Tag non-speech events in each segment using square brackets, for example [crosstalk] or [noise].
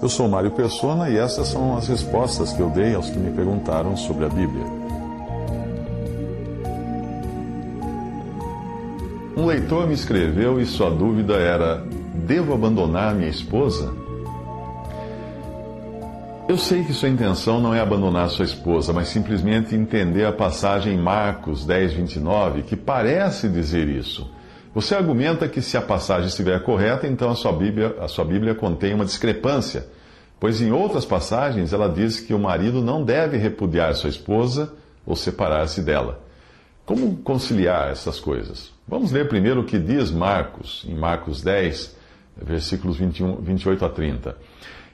Eu sou Mário Persona e essas são as respostas que eu dei aos que me perguntaram sobre a Bíblia. Um leitor me escreveu e sua dúvida era: devo abandonar minha esposa? Eu sei que sua intenção não é abandonar sua esposa, mas simplesmente entender a passagem em Marcos 10, 29, que parece dizer isso. Você argumenta que se a passagem estiver correta, então a sua Bíblia, a sua Bíblia contém uma discrepância, pois em outras passagens ela diz que o marido não deve repudiar sua esposa ou separar-se dela. Como conciliar essas coisas? Vamos ler primeiro o que diz Marcos, em Marcos 10, versículos 21, 28 a 30.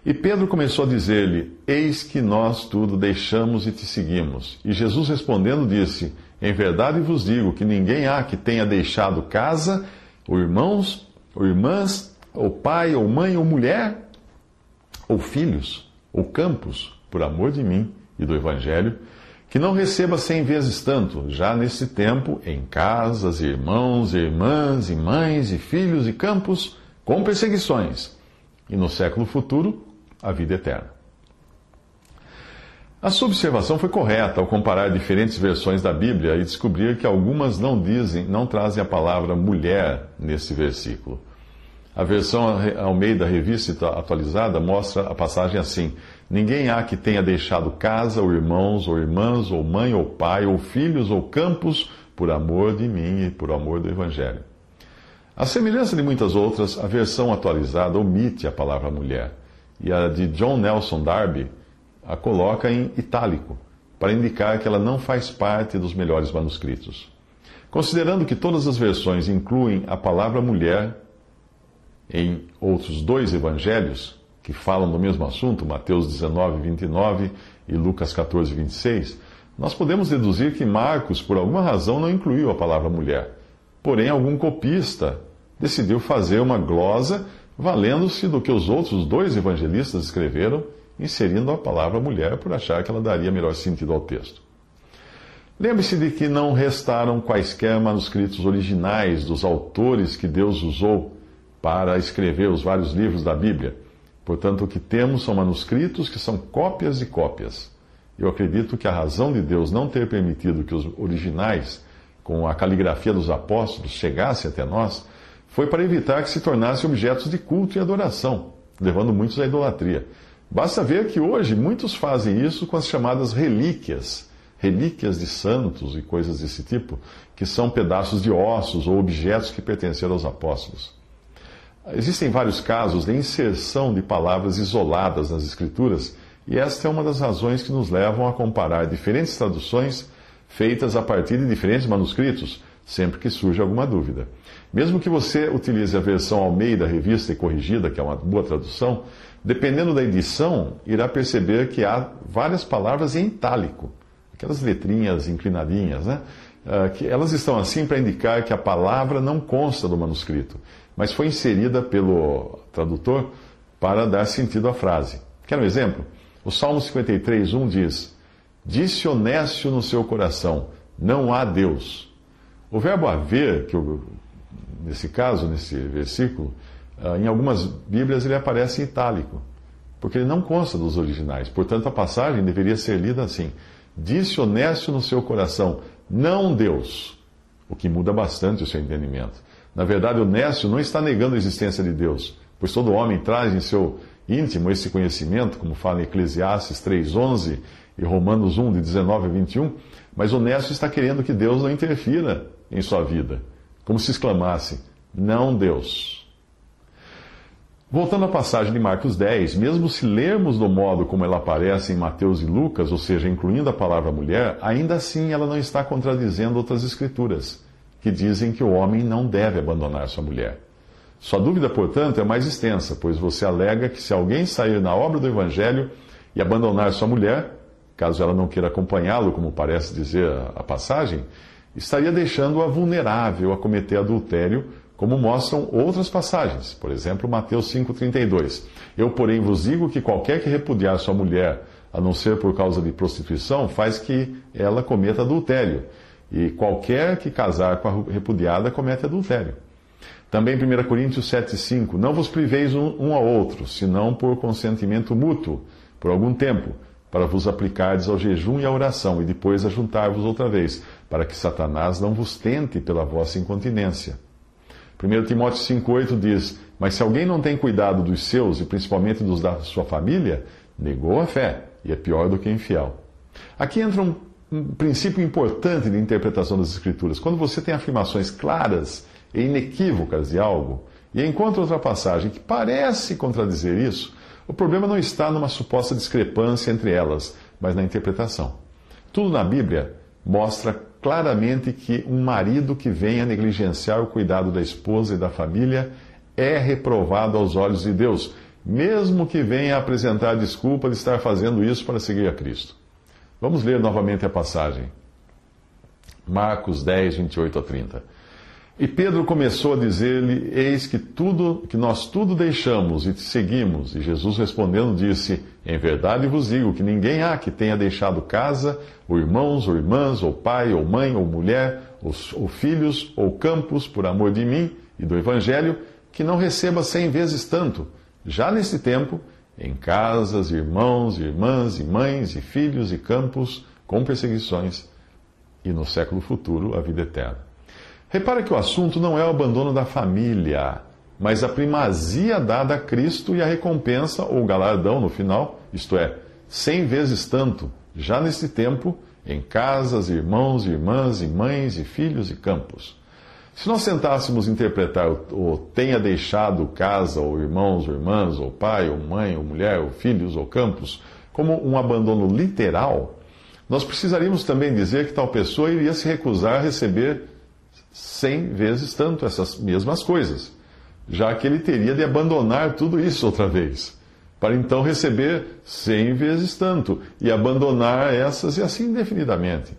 E Pedro começou a dizer-lhe: Eis que nós tudo deixamos e te seguimos. E Jesus respondendo disse: Em verdade vos digo que ninguém há que tenha deixado casa, ou irmãos, ou irmãs, ou pai, ou mãe, ou mulher, ou filhos, ou campos, por amor de mim e do Evangelho, que não receba cem vezes tanto, já nesse tempo, em casas, irmãos, irmãs, e mães, e filhos, e campos, com perseguições, e no século futuro, a vida eterna. A sua observação foi correta ao comparar diferentes versões da Bíblia e descobrir que algumas não dizem, não trazem a palavra mulher nesse versículo. A versão Almeida Revista Atualizada mostra a passagem assim: Ninguém há que tenha deixado casa, ou irmãos, ou irmãs, ou mãe, ou pai, ou filhos, ou campos, por amor de mim e por amor do Evangelho. A semelhança de muitas outras, a versão atualizada omite a palavra mulher e a de John Nelson Darby a coloca em itálico, para indicar que ela não faz parte dos melhores manuscritos. Considerando que todas as versões incluem a palavra mulher em outros dois evangelhos que falam do mesmo assunto, Mateus 19, 29 e Lucas 14, 26, nós podemos deduzir que Marcos, por alguma razão, não incluiu a palavra mulher. Porém, algum copista decidiu fazer uma glosa valendo-se do que os outros dois evangelistas escreveram, inserindo a palavra mulher por achar que ela daria melhor sentido ao texto. Lembre-se de que não restaram quaisquer manuscritos originais dos autores que Deus usou para escrever os vários livros da Bíblia. Portanto, o que temos são manuscritos que são cópias de cópias. Eu acredito que a razão de Deus não ter permitido que os originais, com a caligrafia dos apóstolos, chegassem até nós foi para evitar que se tornassem objetos de culto e adoração, levando muitos à idolatria. Basta ver que hoje muitos fazem isso com as chamadas relíquias, relíquias de santos e coisas desse tipo, que são pedaços de ossos ou objetos que pertenceram aos apóstolos. Existem vários casos de inserção de palavras isoladas nas Escrituras, e esta é uma das razões que nos levam a comparar diferentes traduções feitas a partir de diferentes manuscritos, sempre que surge alguma dúvida. Mesmo que você utilize a versão Almeida Revista e Corrigida, que é uma boa tradução, dependendo da edição, irá perceber que há várias palavras em itálico, aquelas letrinhas inclinadinhas, né? Uh, que elas estão assim para indicar que a palavra não consta do manuscrito, mas foi inserida pelo tradutor para dar sentido à frase. Quer um exemplo? O Salmo 53, 1 diz: Disse honesto no seu coração, não há Deus. O verbo haver, que eu nesse caso, nesse versículo, ah, em algumas Bíblias ele aparece em itálico, porque ele não consta dos originais. Portanto, a passagem deveria ser lida assim: Disse honesto no seu coração, não Deus, o que muda bastante o seu entendimento. Na verdade, o honesto não está negando a existência de Deus, pois todo homem traz em seu íntimo esse conhecimento, como fala em Eclesiastes 3,11 e Romanos 1, de 19 a 21, mas o honesto está querendo que Deus não interfira em sua vida como se exclamasse: Não Deus. Voltando à passagem de Marcos 10, mesmo se lermos do modo como ela aparece em Mateus e Lucas, ou seja, incluindo a palavra mulher, ainda assim ela não está contradizendo outras escrituras, que dizem que o homem não deve abandonar sua mulher. Sua dúvida, portanto, é mais extensa, pois você alega que se alguém sair na obra do Evangelho e abandonar sua mulher, caso ela não queira acompanhá-lo, como parece dizer a passagem, estaria deixando-a vulnerável a cometer adultério, como mostram outras passagens. Por exemplo, Mateus 5,32. Eu, porém, vos digo que qualquer que repudiar sua mulher, a não ser por causa de prostituição, faz que ela cometa adultério. E qualquer que casar com a repudiada comete adultério. Também 1 Coríntios 7,5: Não vos priveis um, um ao outro, senão por consentimento mútuo, por algum tempo, para vos aplicardes ao jejum e à oração, e depois ajuntar-vos outra vez, para que Satanás não vos tente pela vossa incontinência. 1 Timóteo 5,8 diz: Mas se alguém não tem cuidado dos seus, e principalmente dos da sua família, negou a fé, e é pior do que infiel. Aqui entra um princípio importante de interpretação das Escrituras. Quando você tem afirmações claras e inequívocas de algo, e encontra outra passagem que parece contradizer isso, o problema não está numa suposta discrepância entre elas, mas na interpretação. Tudo na Bíblia mostra claramente que um marido que venha negligenciar o cuidado da esposa e da família é reprovado aos olhos de Deus, mesmo que venha apresentar desculpa de estar fazendo isso para seguir a Cristo. Vamos ler novamente a passagem. Marcos 10, 28 a 30. E Pedro começou a dizer-lhe: Eis que tudo, que nós tudo deixamos e te seguimos. E Jesus respondendo disse: Em verdade vos digo que ninguém há que tenha deixado casa, ou irmãos, ou irmãs, ou pai, ou mãe, ou mulher, ou, ou filhos, ou campos, por amor de mim e do Evangelho, que não receba cem vezes tanto, já nesse tempo, em casas, irmãos, irmãs, e mães, e filhos, e campos, com perseguições, e no século futuro a vida eterna. Repara que o assunto não é o abandono da família, mas a primazia dada a Cristo e a recompensa ou galardão no final, isto é, cem vezes tanto, já nesse tempo, em casas, irmãos, irmãs, e mães, e filhos e campos. Se nós tentássemos interpretar o tenha deixado casa, ou irmãos, ou irmãs, ou pai, ou mãe, ou mulher, ou filhos, ou campos, como um abandono literal, nós precisaríamos também dizer que tal pessoa iria se recusar a receber cem vezes tanto essas mesmas coisas, já que ele teria de abandonar tudo isso outra vez, para então receber cem vezes tanto e abandonar essas e assim indefinidamente.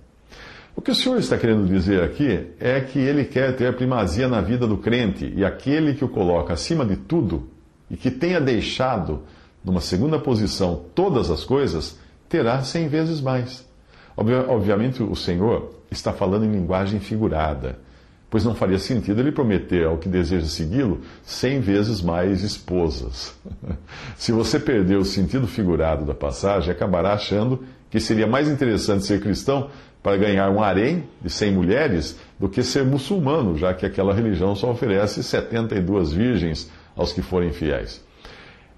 O que o Senhor está querendo dizer aqui é que ele quer ter primazia na vida do crente e aquele que o coloca acima de tudo e que tenha deixado numa segunda posição todas as coisas, terá cem vezes mais. Obviamente, o Senhor está falando em linguagem figurada pois não faria sentido ele prometer ao que deseja segui-lo cem vezes mais esposas. [laughs] Se você perder o sentido figurado da passagem, acabará achando que seria mais interessante ser cristão para ganhar um harém de cem mulheres do que ser muçulmano, já que aquela religião só oferece 72 virgens aos que forem fiéis.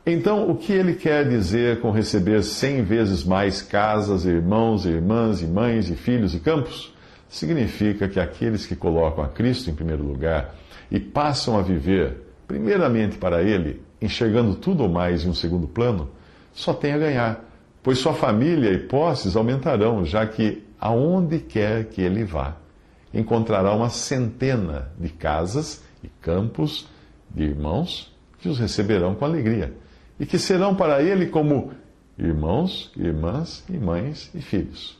Então, o que ele quer dizer com receber cem vezes mais casas, irmãos, irmãs, e mães, e filhos e campos? Significa que aqueles que colocam a Cristo em primeiro lugar e passam a viver, primeiramente para Ele, enxergando tudo mais em um segundo plano, só têm a ganhar, pois sua família e posses aumentarão, já que aonde quer que ele vá, encontrará uma centena de casas e campos de irmãos que os receberão com alegria e que serão para ele como irmãos, irmãs e mães e filhos.